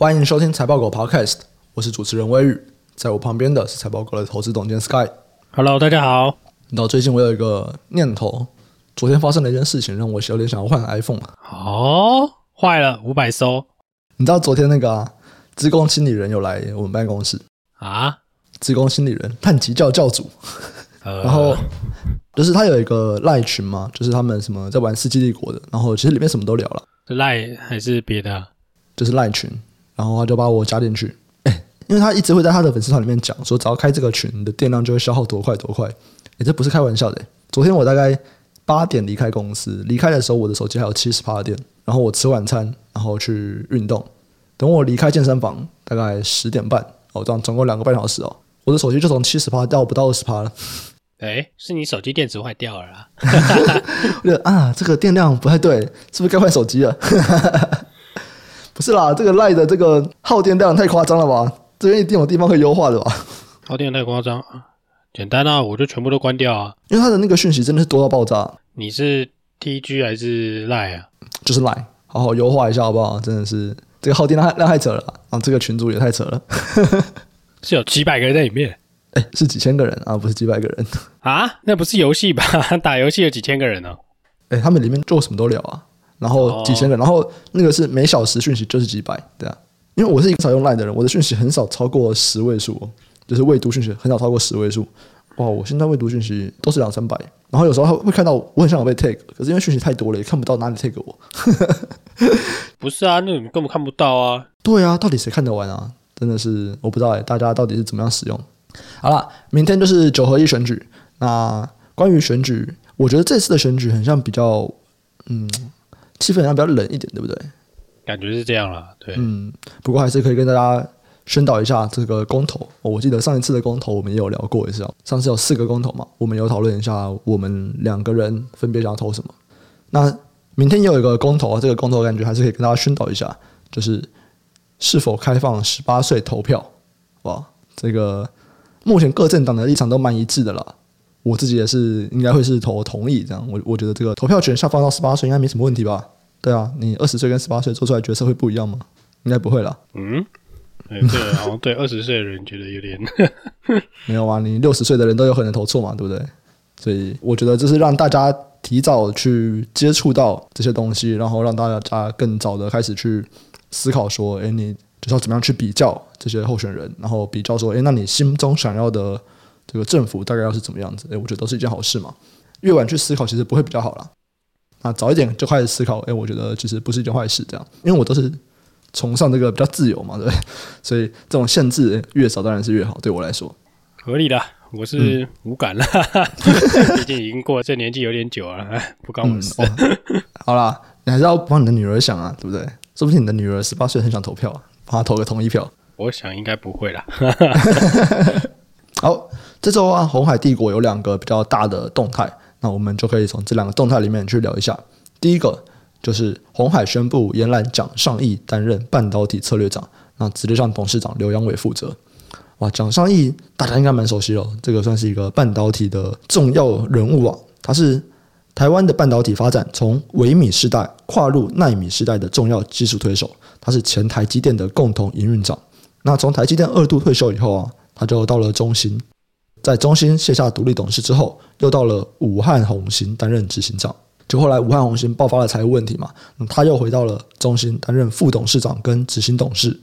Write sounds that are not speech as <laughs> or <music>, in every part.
欢迎收听财报狗 Podcast，我是主持人威宇，在我旁边的是财报狗的投资总监 Sky。Hello，大家好。你知道最近我有一个念头，昨天发生了一件事情，让我有点想要换 iPhone。哦，坏了，五百收。你知道昨天那个啊，资工经理人有来我们办公室啊？职工经理人，探级教教主。呃、<laughs> 然后就是他有一个赖群嘛，就是他们什么在玩《世纪帝国》的，然后其实里面什么都聊了。是赖还是别的？就是赖群，然后他就把我加进去。哎，因为他一直会在他的粉丝团里面讲说，只要开这个群，你的电量就会消耗多快多快。哎，这不是开玩笑的。昨天我大概八点离开公司，离开的时候我的手机还有七十趴的电。然后我吃晚餐，然后去运动。等我离开健身房，大概十点半，哦，这样总共两个半小时哦，我的手机就从七十趴掉不到二十趴了。哎，是你手机电池坏掉了啦？<laughs> 我觉得啊，这个电量不太对，是不是该换手机了？不是啦，这个赖的这个耗电量太夸张了吧？这边一定有地方可以优化的吧？耗电太夸张，简单啊，我就全部都关掉啊。因为它的那个讯息真的是多到爆炸。你是 TG 还是赖啊？就是赖，好好优化一下好不好？真的是这个耗电量量太扯了啊！这个群组也太扯了，<laughs> 是有几百个人在里面。哎，是几千个人啊，不是几百个人啊？那不是游戏吧？<laughs> 打游戏有几千个人呢？哎，他们里面做什么都聊啊，然后几千个，然后那个是每小时讯息就是几百，对啊。因为我是一个少用 LINE 的人，我的讯息很少超过十位数，就是未读讯息很少超过十位数。哇，我现在未读讯息都是两三百，然后有时候会看到我很像有被 tag，可是因为讯息太多了，也看不到哪里 tag 我。<laughs> 不是啊，那你根本看不到啊。对啊，到底谁看得完啊？真的是我不知道哎，大家到底是怎么样使用？好了，明天就是九合一选举。那关于选举，我觉得这次的选举很像比较，嗯，气氛好像比较冷一点，对不对？感觉是这样啦，对。嗯，不过还是可以跟大家宣导一下这个公投。我记得上一次的公投我们也有聊过一次，上次有四个公投嘛，我们有讨论一下我们两个人分别想要投什么。那明天也有一个公投啊，这个公投感觉还是可以跟大家宣导一下，就是是否开放十八岁投票。哇，这个。目前各政党的立场都蛮一致的啦，我自己也是应该会是投同意这样。我我觉得这个投票权下放到十八岁应该没什么问题吧？对啊，你二十岁跟十八岁做出来决策会不一样吗？应该不会啦。嗯，对，好像对二十岁的人觉得有点 <laughs> 没有啊，你六十岁的人都有可能投错嘛，对不对？所以我觉得就是让大家提早去接触到这些东西，然后让大家更早的开始去思考说，哎，你。就是要怎么样去比较这些候选人，然后比较说，诶，那你心中想要的这个政府大概要是怎么样子？诶，我觉得都是一件好事嘛。越晚去思考，其实不会比较好啦。那早一点就开始思考，诶，我觉得其实不是一件坏事。这样，因为我都是崇尚这个比较自由嘛，对不对？所以这种限制越少当然是越好，对我来说。合理的，我是无感了，<laughs> 嗯、毕竟已经过了这年纪有点久了，不关我事。嗯哦、<laughs> 好啦，你还是要帮你的女儿想啊，对不对？说不定你的女儿十八岁很想投票啊。他投个同意票，我想应该不会啦。<laughs> 好，这周啊，红海帝国有两个比较大的动态，那我们就可以从这两个动态里面去聊一下。第一个就是红海宣布延揽蒋尚义担任半导体策略长，那直接向董事长刘扬伟负责。哇，蒋尚义大家应该蛮熟悉了，这个算是一个半导体的重要人物啊，他是台湾的半导体发展从微米时代跨入奈米时代的重要技术推手。他是前台积电的共同营运长。那从台积电二度退休以后啊，他就到了中芯，在中芯卸下独立董事之后，又到了武汉弘芯担任执行长。就后来武汉弘芯爆发了财务问题嘛，他又回到了中芯担任副董事长跟执行董事。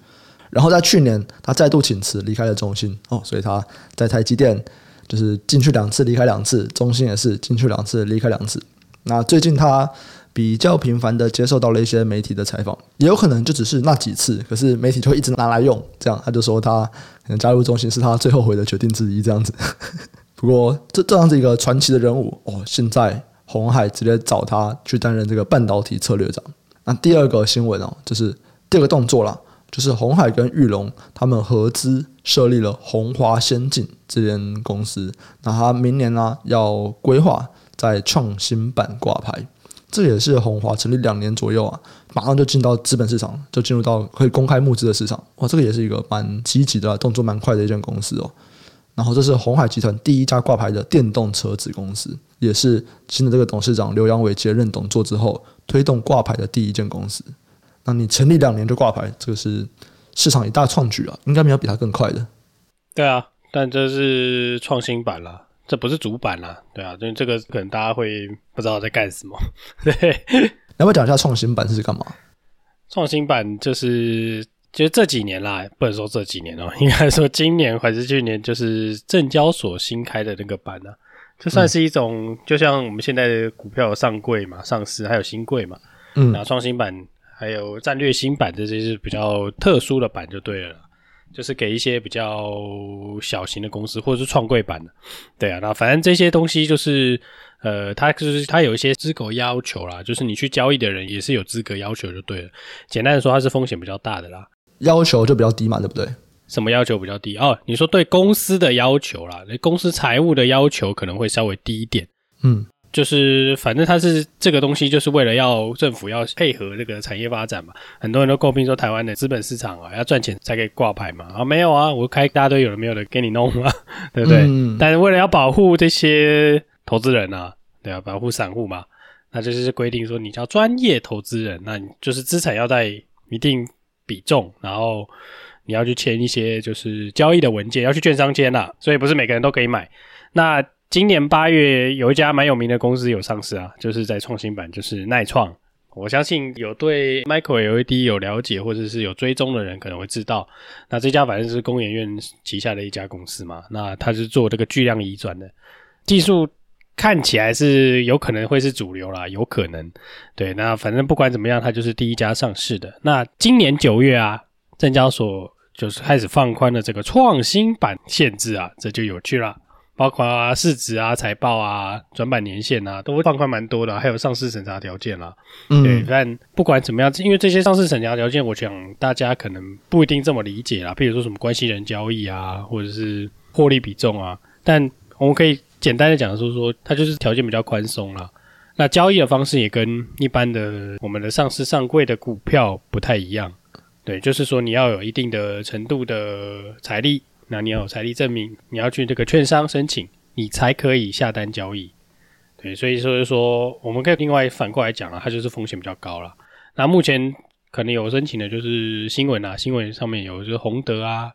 然后在去年，他再度请辞离开了中芯哦，所以他在台积电就是进去两次，离开两次；中芯也是进去两次，离开两次。那最近他。比较频繁的接受到了一些媒体的采访，也有可能就只是那几次，可是媒体就一直拿来用，这样他就说他可能加入中芯是他最后悔的决定之一，这样子。<laughs> 不过这这样子一个传奇的人物哦，现在红海直接找他去担任这个半导体策略长。那第二个新闻哦，就是第二个动作啦，就是红海跟裕隆他们合资设立了红华先进这间公司，那他明年呢要规划在创新板挂牌。这也是红华成立两年左右啊，马上就进到资本市场，就进入到可以公开募资的市场。哇，这个也是一个蛮积极的动作，蛮快的一间公司哦。然后这是红海集团第一家挂牌的电动车子公司，也是新的这个董事长刘阳伟接任董座之后推动挂牌的第一间公司。那你成立两年就挂牌，这个是市场一大创举啊，应该没有比它更快的。对啊，但这是创新版啦，这不是主板啦。对啊，就这个可能大家会不知道在干什么。对，要不要讲一下创新版是干嘛？<laughs> 创新版就是，就是这几年啦，不能说这几年哦、喔，应该说今年还是去年，就是证交所新开的那个版呢、啊，就算是一种，嗯、就像我们现在的股票有上柜嘛，上市还有新柜嘛，嗯，然后创新版还有战略新版这些是比较特殊的版就对了，就是给一些比较小型的公司或者是创柜版的，对啊，那反正这些东西就是。呃，它就是它有一些资格要求啦，就是你去交易的人也是有资格要求就对了。简单的说，它是风险比较大的啦，要求就比较低嘛，对不对？什么要求比较低？哦，你说对公司的要求啦，那公司财务的要求可能会稍微低一点。嗯，就是反正它是这个东西，就是为了要政府要配合这个产业发展嘛。很多人都诟病说，台湾的资本市场啊，要赚钱才可以挂牌嘛。啊，没有啊，我开一大堆有的没有的给你弄嘛，对不对？嗯。但是为了要保护这些。投资人啊，对啊，保护散户嘛，那就是规定说，你叫专业投资人，那你就是资产要在一定比重，然后你要去签一些就是交易的文件，要去券商签啦，所以不是每个人都可以买。那今年八月有一家蛮有名的公司有上市啊，就是在创新板，就是耐创。我相信有对 Micro LED 有了解或者是有追踪的人可能会知道，那这家反正是工研院旗下的一家公司嘛，那它是做这个巨量移转的技术。看起来是有可能会是主流啦，有可能。对，那反正不管怎么样，它就是第一家上市的。那今年九月啊，证交所就是开始放宽了这个创新板限制啊，这就有趣了。包括啊市值啊、财报啊、转板年限啊，都会放宽蛮多的，还有上市审查条件啦。嗯，对。但不管怎么样，因为这些上市审查条件，我想大家可能不一定这么理解啦。譬如说什么关系人交易啊，或者是获利比重啊，但我们可以。简单的讲说说，它就是条件比较宽松啦。那交易的方式也跟一般的我们的上市上柜的股票不太一样。对，就是说你要有一定的程度的财力，那你要有财力证明，你要去这个券商申请，你才可以下单交易。对，所以说就说我们可以另外反过来讲啊，它就是风险比较高了。那目前可能有申请的就是新闻啊，新闻上面有就是宏德啊。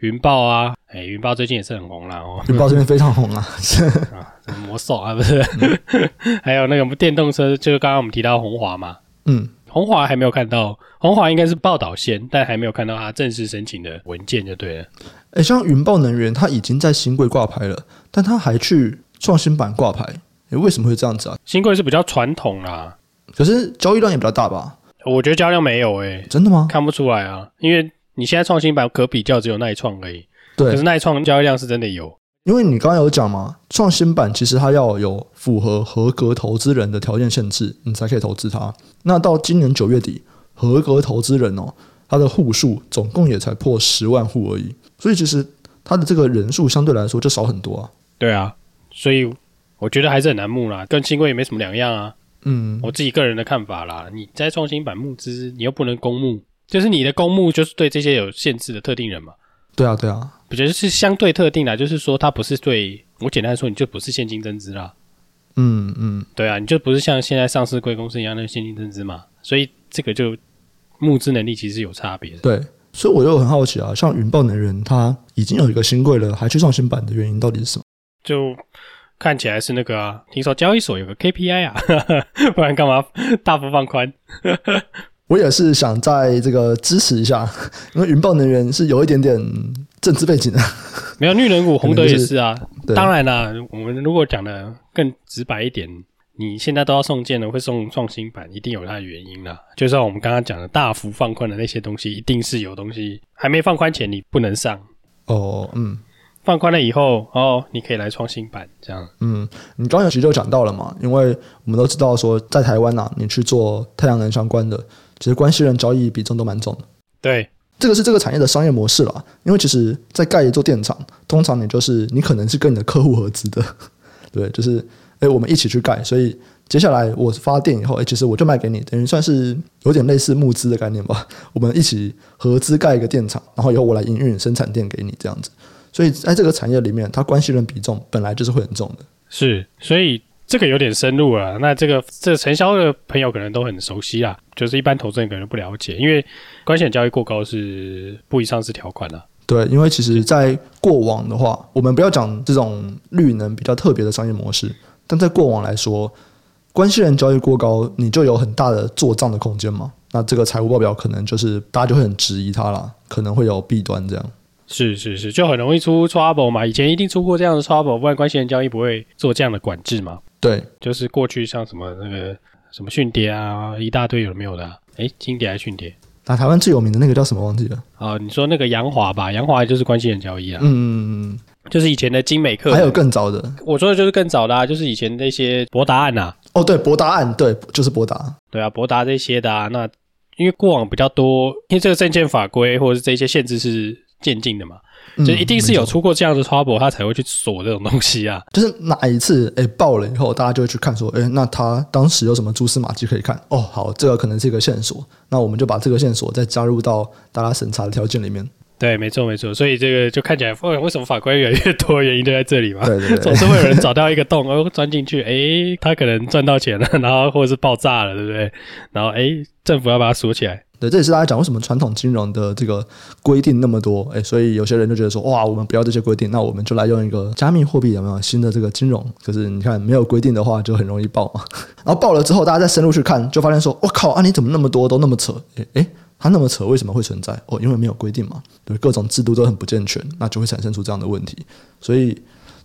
云豹啊，哎、欸，云豹最近也是很红了哦。云豹最近非常红啊，<laughs> 啊，魔兽啊，不是？嗯、<laughs> 还有那个电动车，就是刚刚我们提到红华嘛。嗯，鸿华还没有看到，红华应该是报道先，但还没有看到他正式申请的文件就对了。哎、欸，像云豹能源，它已经在新贵挂牌了，但它还去创新版挂牌，诶、欸，为什么会这样子啊？新贵是比较传统啦，可是交易量也比较大吧？我觉得交易量没有哎、欸，真的吗？看不出来啊，因为。你现在创新版可比较只有錼创而已，对。可是錼创交易量是真的有，因为你刚刚有讲嘛，创新版其实它要有符合合格投资人的条件限制，你才可以投资它。那到今年九月底，合格投资人哦，它的户数总共也才破十万户而已，所以其实它的这个人数相对来说就少很多啊。对啊，所以我觉得还是很难募啦，跟新规也没什么两样啊。嗯，我自己个人的看法啦，你在创新版募资，你又不能公募。就是你的公募就是对这些有限制的特定人嘛？对啊，对啊，我觉得是相对特定的，就是说它不是对我简单来说，你就不是现金增资啦。嗯嗯，对啊，你就不是像现在上市贵公司一样那个现金增资嘛，所以这个就募资能力其实有差别的。对，所以我就很好奇啊，像云豹能源，它已经有一个新贵了，还去上新版的原因到底是什么？就看起来是那个啊，听说交易所有个 KPI 啊，<laughs> 不然干嘛大幅放宽？我也是想在这个支持一下，<laughs> 因为云豹能源是有一点点政治背景的。<laughs> 没有绿能股，宏德也是啊。当然啦，我们如果讲的更直白一点，你现在都要送件了，会送创新板，一定有它的原因啦。就像我们刚刚讲的大幅放宽的那些东西，一定是有东西还没放宽前你不能上。哦，嗯，放宽了以后，哦，你可以来创新板这样。嗯，你刚才其实就讲到了嘛，因为我们都知道说，在台湾呐、啊，你去做太阳能相关的。其实关系人交易比重都蛮重的，对，这个是这个产业的商业模式了。因为其实，在盖一座电厂，通常你就是你可能是跟你的客户合资的，<laughs> 对，就是诶我们一起去盖，所以接下来我发电以后，诶其实我就卖给你，等于算是有点类似募资的概念吧。<laughs> 我们一起合资盖一个电厂，然后以后我来营运生产电给你这样子。所以在这个产业里面，它关系人比重本来就是会很重的。是，所以。这这个有点深入了。那这个这个承销的朋友可能都很熟悉啦，就是一般投资人可能不了解，因为关系交易过高是不宜上市条款的。对，因为其实，在过往的话，我们不要讲这种绿能比较特别的商业模式，但在过往来说，关系人交易过高，你就有很大的做账的空间嘛。那这个财务报表可能就是大家就会很质疑它啦，可能会有弊端这样。是是是，就很容易出 trouble 嘛。以前一定出过这样的 trouble，不然关系人交易不会做这样的管制嘛。对，就是过去像什么那个什么迅跌啊，一大堆有没有的、啊？诶，金蝶还是迅跌？那台湾最有名的那个叫什么？忘记了。啊，你说那个杨华吧，杨华就是关系人交易啊。嗯嗯嗯，就是以前的精美客。还有更早的。我说的就是更早的啊，就是以前那些博达案呐。哦，对，博达案，对，就是博达。对啊，博达这些的啊，那因为过往比较多，因为这个证券法规或者是这些限制是渐进的嘛。就一定是有出过这样的 trouble，他才会去锁这种东西啊。就是哪一次哎爆了以后，大家就会去看说，哎，那他当时有什么蛛丝马迹可以看？哦，好，这个可能是一个线索，那我们就把这个线索再加入到大家审查的条件里面。对，没错没错，所以这个就看起来，为为什么法规越来越多，原因就在这里嘛。对对对，总是会有人找到一个洞，然后钻进去，哎，他可能赚到钱了，然后或者是爆炸了，对不对？然后哎，政府要把它锁起来。对，这也是大家讲为什么传统金融的这个规定那么多，哎，所以有些人就觉得说，哇，我们不要这些规定，那我们就来用一个加密货币，有没有新的这个金融？可是你看，没有规定的话，就很容易爆嘛。<laughs> 然后爆了之后，大家再深入去看，就发现说，我靠啊，你怎么那么多都那么扯？哎哎，它那么扯，为什么会存在？哦，因为没有规定嘛，对，各种制度都很不健全，那就会产生出这样的问题。所以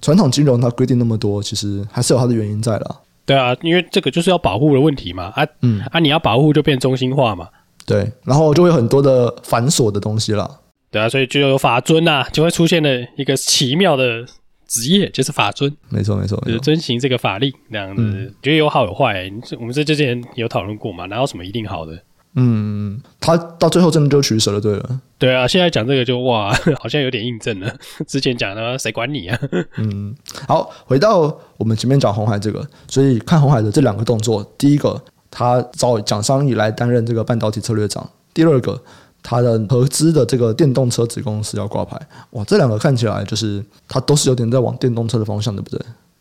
传统金融它规定那么多，其实还是有它的原因在啦。对啊，因为这个就是要保护的问题嘛，啊，嗯，啊，你要保护就变中心化嘛。对，然后就会有很多的繁琐的东西了。对啊，所以就有法尊呐，就会出现了一个奇妙的职业，就是法尊。没错，没错，就是遵循这个法令那样子。嗯、觉得有好有坏，我们这之前有讨论过嘛？哪有什么一定好的？嗯，他到最后真的就取舍了，对了。对啊，现在讲这个就哇，<laughs> 好像有点印证了之前讲的，谁管你啊？嗯，好，回到我们前面讲红海这个，所以看红海的这两个动作，第一个。他找蒋尚义来担任这个半导体策略长。第二个，他的合资的这个电动车子公司要挂牌。哇，这两个看起来就是他都是有点在往电动车的方向，对不对？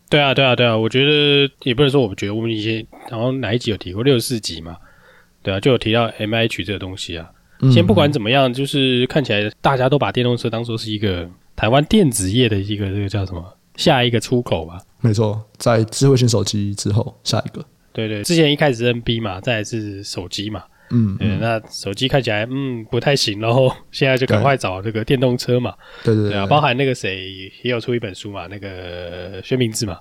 对啊，对啊，对啊。我觉得也不能说，我觉得我们以前好像哪一集有提过六十四集嘛？对啊，就有提到 MIH 这个东西啊。先不管怎么样，就是看起来大家都把电动车当做是一个台湾电子业的一个这个叫什么下一个出口吧？没错，在智慧型手机之后，下一个。对对，之前一开始是 NB 嘛，再来是手机嘛，嗯，对，那手机看起来嗯不太行，然 <laughs> 后现在就赶快找这个电动车嘛，对对对，对啊，包含那个谁也有出一本书嘛，那个薛明志嘛，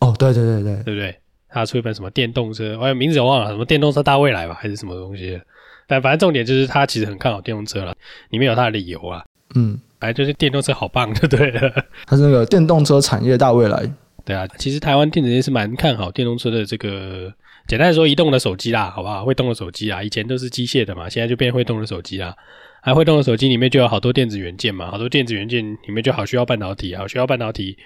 哦，对对对对，对不对？他出一本什么电动车，哎，名字我忘了，什么电动车大未来吧，还是什么东西？但反正重点就是他其实很看好电动车了，里面有他的理由啊，嗯，反正就是电动车好棒，就对了，他是那个电动车产业大未来。对啊，其实台湾电子业是蛮看好电动车的这个，简单来说，移动的手机啦，好不好？会动的手机啊，以前都是机械的嘛，现在就变会动的手机啦。还会动的手机里面就有好多电子元件嘛，好多电子元件里面就好需要半导体啊，好需要半导体。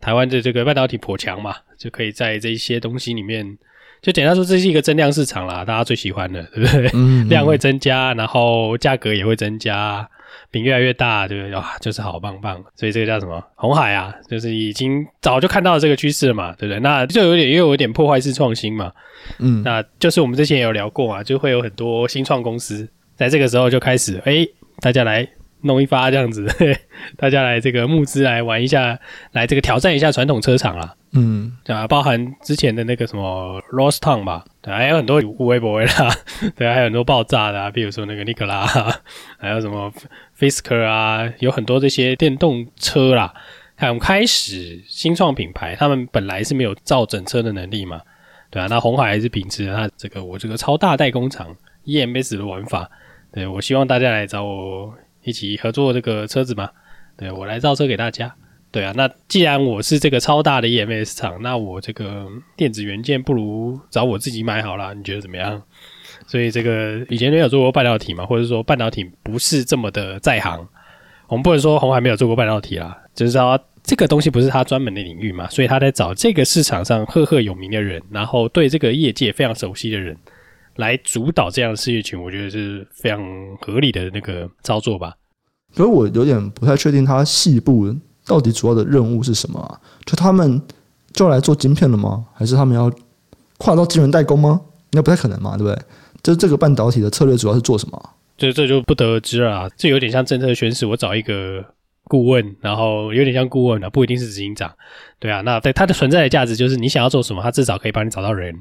台湾的这个半导体颇强嘛，就可以在这一些东西里面，就简单说，这是一个增量市场啦，大家最喜欢的，对不对？嗯嗯量会增加，然后价格也会增加。饼越来越大，对不对？哇，就是好棒棒，所以这个叫什么？红海啊，就是已经早就看到了这个趋势了嘛，对不对？那就有点又有一点破坏式创新嘛，嗯，那就是我们之前也有聊过嘛，就会有很多新创公司在这个时候就开始，哎，大家来。弄一发这样子，<laughs> 大家来这个募资来玩一下，来这个挑战一下传统车厂啦。嗯，对啊，包含之前的那个什么 Rostown 吧，对，还有很多无微博微啦，<laughs> 对，还有很多爆炸的啊，比如说那个尼克拉，还有什么 Fisker 啊，有很多这些电动车啦。看，我们开始新创品牌，他们本来是没有造整车的能力嘛，对啊，那红海还是秉持了他这个我这个超大代工厂 EMS 的玩法，对，我希望大家来找我。一起合作这个车子嘛？对，我来造车给大家。对啊，那既然我是这个超大的 EMS 厂，那我这个电子元件不如找我自己买好了，你觉得怎么样？所以这个以前没有做过半导体嘛，或者说半导体不是这么的在行。我们不能说红海没有做过半导体啦，就是说这个东西不是他专门的领域嘛，所以他在找这个市场上赫赫有名的人，然后对这个业界非常熟悉的人。来主导这样的事业群，我觉得是非常合理的那个操作吧。所以我有点不太确定他细部到底主要的任务是什么啊？就他们就来做晶片了吗？还是他们要跨到晶圆代工吗？应该不太可能嘛，对不对？就是这个半导体的策略主要是做什么？这这就不得而知了。这有点像政策宣示，我找一个顾问，然后有点像顾问啊，不一定是执行长。对啊，那对它的存在的价值就是你想要做什么，他至少可以帮你找到人，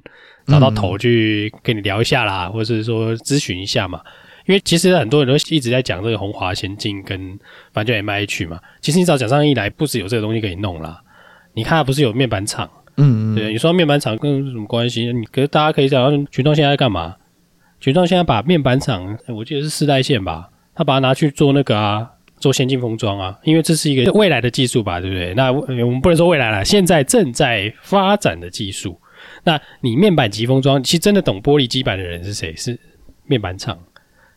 找到头去跟你聊一下啦，嗯、或者是说咨询一下嘛。因为其实很多人都一直在讲这个红华先进跟反正就 MIH 嘛。其实你找蒋尚义来，不只有这个东西可以弄啦。你看，他不是有面板厂？嗯嗯，对，你说面板厂跟什么关系？你可是大家可以想到，群众现在在干嘛？群创现在把面板厂，我记得是四代线吧，他把它拿去做那个啊，做先进封装啊，因为这是一个未来的技术吧，对不对？那我们不能说未来了，现在正在发展的技术。那你面板级封装，其实真的懂玻璃基板的人是谁？是面板厂。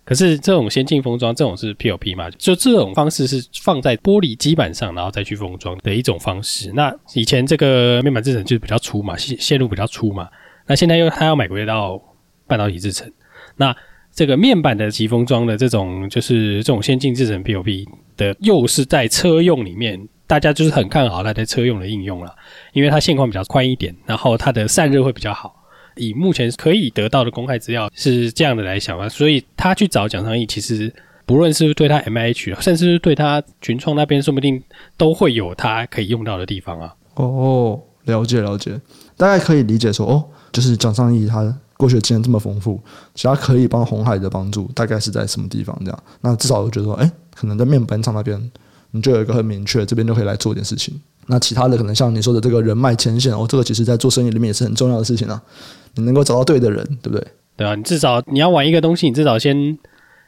可是这种先进封装，这种是 PLP 嘛？就这种方式是放在玻璃基板上，然后再去封装的一种方式。那以前这个面板制程就是比较粗嘛，线线路比较粗嘛。那现在又他要买回到半导体制程，那这个面板的级封装的这种就是这种先进制程 PLP 的，又是在车用里面，大家就是很看好它在车用的应用了，因为它线宽比较宽一点，然后它的散热会比较好。以目前可以得到的公开资料是这样的来想啊，所以他去找蒋尚义，其实不论是对他 MIH，甚至是对他群创那边，说不定都会有他可以用到的地方啊。哦，了解了解，大概可以理解说，哦，就是蒋尚义他过去的经验这么丰富，其他可以帮红海的帮助大概是在什么地方这样？那至少我觉得说，哎，可能在面板厂那边，你就有一个很明确，这边就可以来做一件事情。那其他的可能像你说的这个人脉牵线，哦，这个其实在做生意里面也是很重要的事情啊。你能够找到对的人，对不对？对啊，你至少你要玩一个东西，你至少先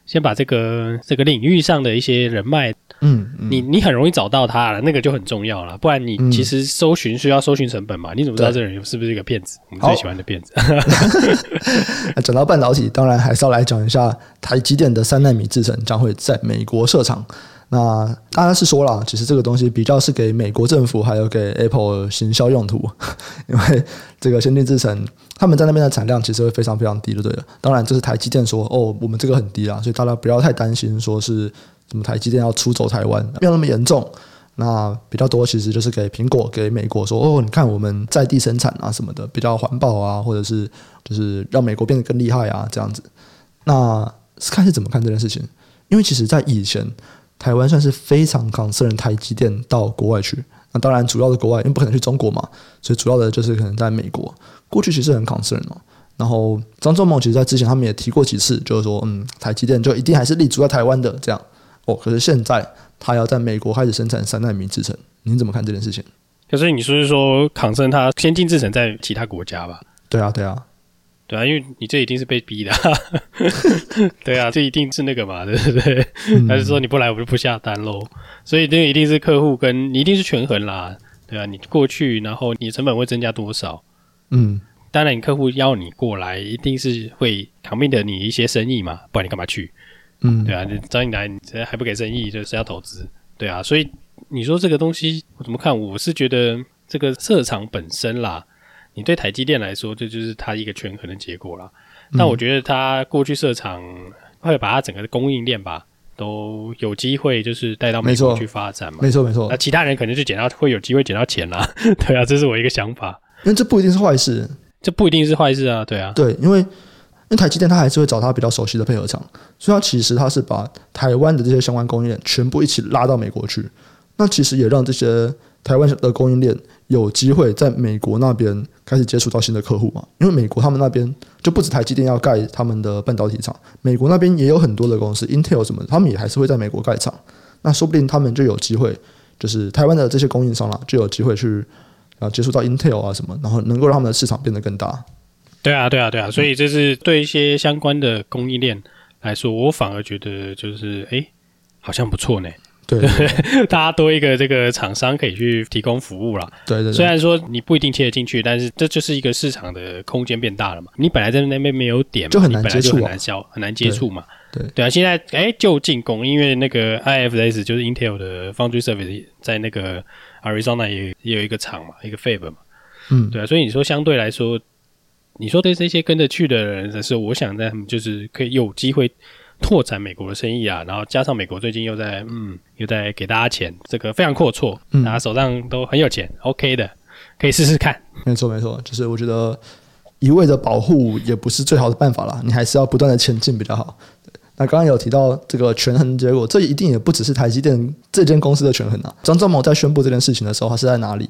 先把这个这个领域上的一些人脉，嗯，嗯你你很容易找到他了，那个就很重要了。不然你其实搜寻需要搜寻成本嘛，你怎么知道这个人是不是一个骗子？我们最喜欢的骗子。<laughs> 讲到半导体，当然还是要来讲一下台积电的三纳米制程将会在美国设厂。那大家是说了，其实这个东西比较是给美国政府还有给 Apple 行销用途，<laughs> 因为这个先进制程，他们在那边的产量其实会非常非常低，就对了。当然，这是台积电说，哦，我们这个很低啊，所以大家不要太担心，说是什么台积电要出走台湾，没有那么严重。那比较多其实就是给苹果、给美国说，哦，你看我们在地生产啊什么的，比较环保啊，或者是就是让美国变得更厉害啊这样子。那看是怎么看这件事情？因为其实在以前。台湾算是非常 concern 台积电到国外去，那当然主要的国外，因为不可能去中国嘛，所以主要的就是可能在美国。过去其实很 concern 哦。然后张忠谋其实在之前他们也提过几次，就是说，嗯，台积电就一定还是立足在台湾的这样。哦，可是现在他要在美国开始生产三纳米制程，您怎么看这件事情？可是你说是说 concern 他先进制程在其他国家吧？对啊，对啊。对啊，因为你这一定是被逼的，啊，<laughs> 对啊，这一定是那个嘛，对不对？嗯、还是说你不来我就不下单喽？所以这一定是客户跟你一定是权衡啦，对啊，你过去然后你成本会增加多少？嗯，当然你客户要你过来，一定是会 commit 的你一些生意嘛，不然你干嘛去？嗯，对啊，你找你来，你还不给生意，就是要投资，对啊，所以你说这个东西我怎么看？我是觉得这个市场本身啦。你对台积电来说，这就是它一个权衡的结果了。那、嗯、我觉得它过去设厂会把它整个的供应链吧，都有机会就是带到美国去发展嘛。没错没错。那其他人可能就捡到会有机会捡到钱啦。<laughs> 对啊，这是我一个想法。因为这不一定是坏事，这不一定是坏事啊。对啊，对，因为因为台积电它还是会找它比较熟悉的配合厂，所以它其实它是把台湾的这些相关供应链全部一起拉到美国去。那其实也让这些台湾的供应链。有机会在美国那边开始接触到新的客户嘛？因为美国他们那边就不止台积电要盖他们的半导体厂，美国那边也有很多的公司，Intel 什么，他们也还是会在美国盖厂。那说不定他们就有机会，就是台湾的这些供应商啦，就有机会去啊接触到 Intel 啊什么，然后能够让他们的市场变得更大。对啊，对啊，对啊，所以这是对一些相关的供应链来说，我反而觉得就是哎，好像不错呢。对，对，对，<laughs> 大家多一个这个厂商可以去提供服务了。对，对对，虽然说你不一定切得进去，但是这就是一个市场的空间变大了嘛。你本来在那边没有点嘛，就很难接触，很难销，很难接触嘛。对对，对啊，现在哎就进攻，因为那个 IFS 就是 Intel 的 Foundry Service 在那个 Arizona 也也有一个厂嘛，一个 Fab 嘛。嗯，对啊，所以你说相对来说，你说对这些跟着去的人，但是我想在他们就是可以有机会。拓展美国的生意啊，然后加上美国最近又在嗯又在给大家钱，这个非常阔绰，大家手上都很有钱，嗯，OK 的。可以试试看。没错，没错，就是我觉得一味的保护也不是最好的办法啦，你还是要不断的前进比较好。那刚刚有提到这个权衡结果，这一定也不只是台积电这间公司的权衡啊。张忠谋在宣布这件事情的时候，他是在哪里？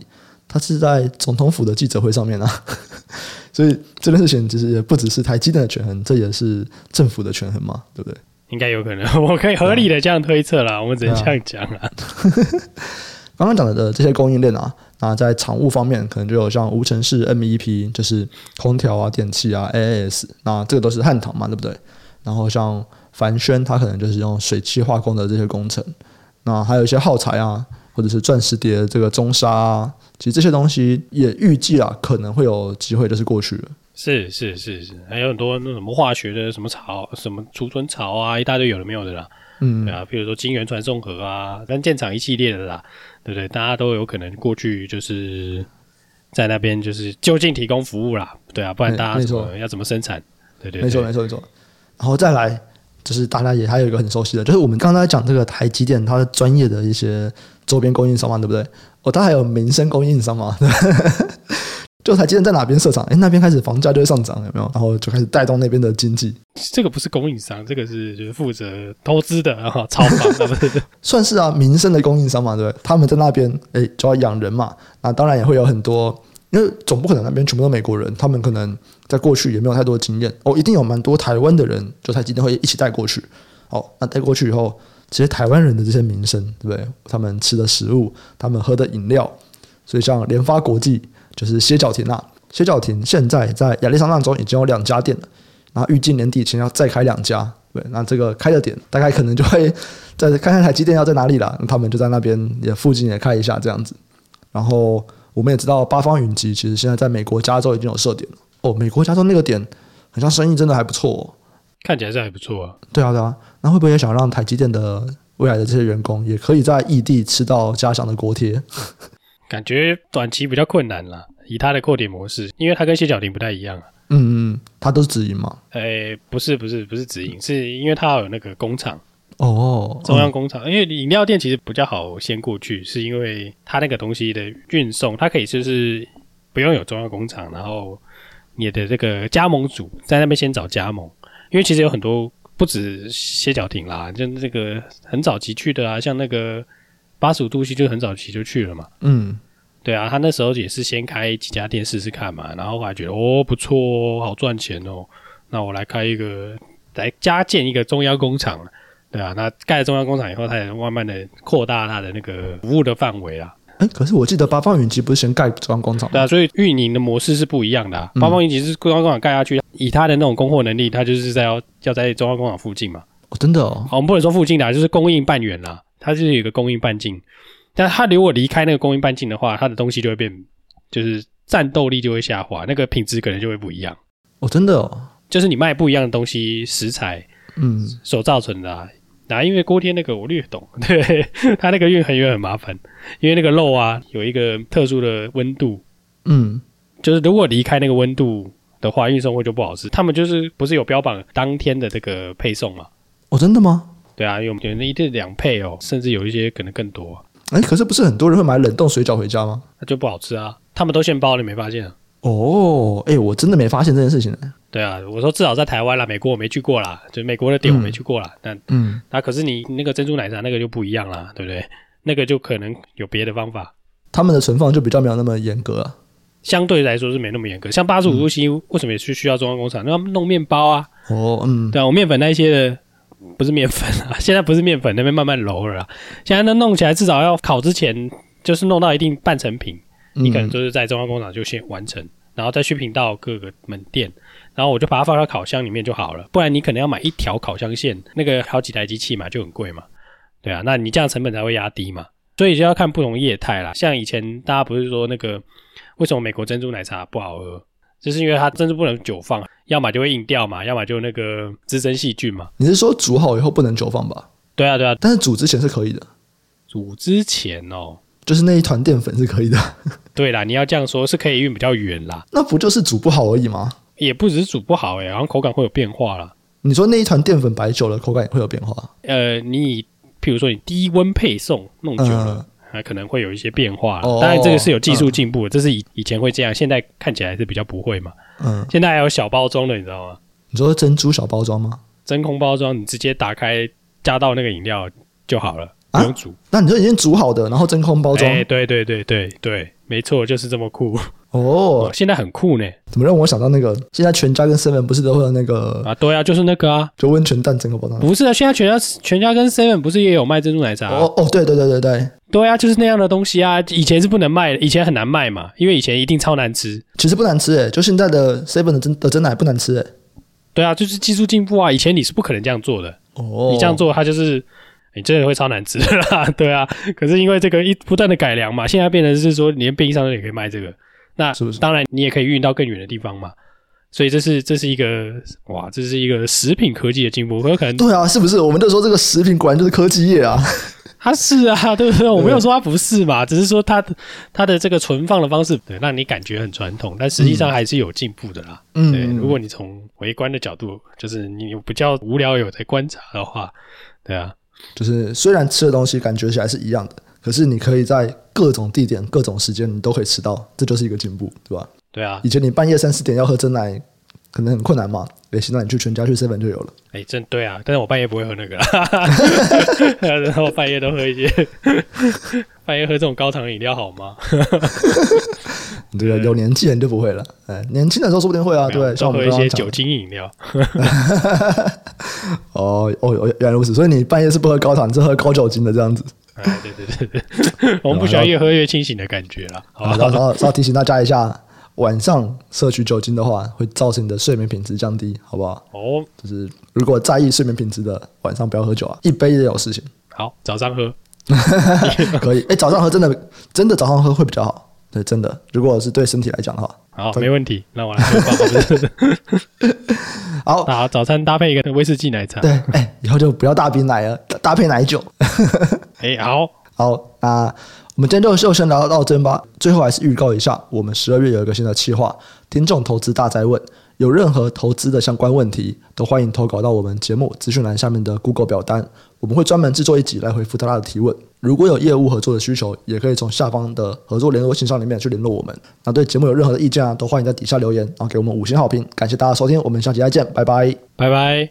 他是在总统府的记者会上面啊。<laughs> 所以这件事情其实也不只是台积电的权衡，这也是政府的权衡嘛，对不对？应该有可能，<laughs> 我可以合理的这样推测啦。我们只能这样讲啦。<laughs> 刚刚讲的这些供应链啊，那在厂务方面，可能就有像无尘室 MEP，就是空调啊、电器啊、AAS，那这个都是汉唐嘛，对不对？然后像凡轩，它可能就是用水汽化工的这些工程，那还有一些耗材啊，或者是钻石碟这个中沙啊，其实这些东西也预计啊可能会有机会就是过去了。是是是是，还有很多那什么化学的什么槽、什么储存槽啊，一大堆有的没有的啦。嗯，对啊，比如说晶圆传送盒啊、跟建厂一系列的啦，对不对？大家都有可能过去就是在那边就是就近提供服务啦，对啊，不然大家要怎么生产？对对，对，没错没错没错。然后再来，就是大家也还有一个很熟悉的，就是我们刚才讲这个台积电，它的专业的一些周边供应商嘛，对不对？哦，它还有民生供应商嘛，<laughs> 就台积电在哪边设厂，哎，那边开始房价就会上涨，有没有？然后就开始带动那边的经济。这个不是供应商，这个是就是负责投资的，然后炒房的，<laughs> 算是啊，民生的供应商嘛，对不对？他们在那边，哎，就要养人嘛，那当然也会有很多。因为总不可能那边全部都美国人，他们可能在过去也没有太多经验哦，一定有蛮多台湾的人，就台积电会一起带过去。哦，那带过去以后，其实台湾人的这些民生，对不对？他们吃的食物，他们喝的饮料，所以像联发国际就是歇脚亭啊，歇脚亭现在在亚利桑那州已经有两家店了，然后预计年底前要再开两家，对，那这个开的点大概可能就会再看看台积电要在哪里了，那他们就在那边也附近也开一下这样子，然后。我们也知道八方云集其实现在在美国加州已经有设点了哦，美国加州那个点好像生意真的还不错哦，看起来是还不错啊。对啊，对啊，那会不会也想让台积电的未来的这些员工也可以在异地吃到家乡的锅贴？感觉短期比较困难了，以他的扣点模式，因为他跟谢小婷不太一样啊。嗯嗯，他都是直营嘛？诶，不是不是不是直营，是因为他有那个工厂。哦，中央工厂，因为饮料店其实比较好先过去，是因为它那个东西的运送，它可以就是不用有中央工厂，然后你的这个加盟组在那边先找加盟，因为其实有很多不止歇脚亭啦，就这个很早期去的啊，像那个八十五度 C 就很早期就去了嘛。嗯，对啊，他那时候也是先开几家店试试看嘛，然后还觉得哦不错哦，好赚钱哦，那我来开一个，来加建一个中央工厂。对啊，那盖了中央工厂以后，它也慢慢的扩大它的那个服务的范围啊。哎，可是我记得八方云集不是先盖中央工厂吗？对啊，所以运营的模式是不一样的啊。八方云集是中央工厂盖下去，以它的那种供货能力，它就是在要要在中央工厂附近嘛。哦，真的哦。我们不能说附近的，就是供应半远啦。它就是有一个供应半径，但它如果离开那个供应半径的话，它的东西就会变，就是战斗力就会下滑，那个品质可能就会不一样。哦，真的哦。就是你卖不一样的东西，食材，嗯，所造成的啊。啊，因为锅贴那个我略懂，<laughs> 对，它那个运很远很麻烦，因为那个肉啊有一个特殊的温度，嗯，就是如果离开那个温度的话，运送会就不好吃。他们就是不是有标榜当天的这个配送嘛？哦，真的吗？对啊，有有那一定两配哦，甚至有一些可能更多。哎，可是不是很多人会买冷冻水饺回家吗？那就不好吃啊，他们都现包，你没发现啊？哦，哎，我真的没发现这件事情呢。对啊，我说至少在台湾啦，美国我没去过啦，就美国的店我没去过啦。嗯、但嗯，那可是你那个珍珠奶茶那个就不一样啦，对不对？那个就可能有别的方法。他们的存放就比较没有那么严格啊，相对来说是没那么严格。像八十五度 C 为什么也是需要中央工厂？那弄面包啊。哦，嗯，对啊，我面粉那一些的不是面粉啊，<laughs> 现在不是面粉，那边慢慢揉了啦。现在那弄起来至少要烤之前，就是弄到一定半成品，嗯、你可能就是在中央工厂就先完成。然后再去品到各个门店，然后我就把它放到烤箱里面就好了。不然你可能要买一条烤箱线，那个好几台机器嘛，就很贵嘛。对啊，那你这样成本才会压低嘛。所以就要看不同业态啦。像以前大家不是说那个为什么美国珍珠奶茶不好喝，就是因为它珍珠不能久放，要么就会硬掉嘛，要么就那个滋生细菌嘛。你是说煮好以后不能久放吧？对啊，对啊，但是煮之前是可以的。煮之前哦。就是那一团淀粉是可以的，<laughs> 对啦，你要这样说，是可以运比较远啦。那不就是煮不好而已吗？也不只是煮不好诶、欸，好像口感会有变化啦。你说那一团淀粉摆久了，口感也会有变化？呃，你譬如说你低温配送弄久了，它可能会有一些变化。当然，这个是有技术进步的，这是以以前会这样，现在看起来是比较不会嘛。嗯，现在还有小包装的，你知道吗？你说珍珠小包装吗？真空包装，你直接打开加到那个饮料就好了，不用煮。啊，那你说已经煮好的，然后真空包装？哎，对对对对对，没错，就是这么酷。哦，现在很酷呢，怎么让我想到那个？现在全家跟 seven 不是都会有那个啊？对啊，就是那个啊，就温泉蛋真空包装。不是啊，现在全家全家跟 seven 不是也有卖珍珠奶茶？哦哦，对对对对对，对啊，就是那样的东西啊。以前是不能卖的，以前很难卖嘛，因为以前一定超难吃。其实不难吃诶，就现在的 seven 的真的珍奶不难吃诶。对啊，就是技术进步啊，以前你是不可能这样做的。哦，你这样做，它就是你真的会超难吃的啦。<laughs> 对啊，可是因为这个一不断的改良嘛，现在变成是说连便利商店也可以卖这个。那是不是当然，你也可以运到更远的地方嘛？所以这是这是一个哇，这是一个食品科技的进步，很有可能对啊，是不是？我们就说这个食品果然就是科技业啊，<laughs> 它是啊，对不对？我没有说它不是嘛，只是说它它的这个存放的方式，对，让你感觉很传统，但实际上还是有进步的啦。嗯，对，如果你从围观的角度，就是你比较无聊有在观察的话，对啊，就是虽然吃的东西感觉起来是一样的。可是你可以在各种地点、各种时间，你都可以吃到，这就是一个进步，对吧？对啊，以前你半夜三四点要喝真奶，可能很困难嘛。哎，现在你去全家去 seven 就有了。哎，真对啊！但是我半夜不会喝那个，<laughs> <laughs> 然后半夜都喝一些，<laughs> 半夜喝这种高糖饮料好吗？对啊，有年纪人就不会了。哎，年轻的时候说不定会啊，对，像我们喝一些酒精饮料。<laughs> 哦哦，原来如此，所以你半夜是不喝高糖，你是喝高酒精的这样子。哎，对对对对，<laughs> 我们不喜欢越喝越清醒的感觉了。好，然后然后要提醒大家一下，晚上摄取酒精的话，会造成你的睡眠品质降低，好不好？哦，就是如果在意睡眠品质的，晚上不要喝酒啊，一杯也有事情。好，早上喝 <laughs> 可以。哎，早上喝真的真的早上喝会比较好。对，真的，如果是对身体来讲的话，好，没问题。那我来喝吧。好，<laughs> 好，早餐搭配一个威士忌奶茶。对，哎，以后就不要大冰奶了，<laughs> 搭配奶酒。<laughs> 哎，好好，那我们今天就就先聊到这吧。最后还是预告一下，我们十二月有一个新的企划——听众投资大灾问。有任何投资的相关问题，都欢迎投稿到我们节目资讯栏下面的 Google 表单，我们会专门制作一集来回复大家的提问。如果有业务合作的需求，也可以从下方的合作联络信箱里面去联络我们。那对节目有任何的意见啊，都欢迎在底下留言，然后给我们五星好评。感谢大家收听，我们下期再见，拜拜，拜拜。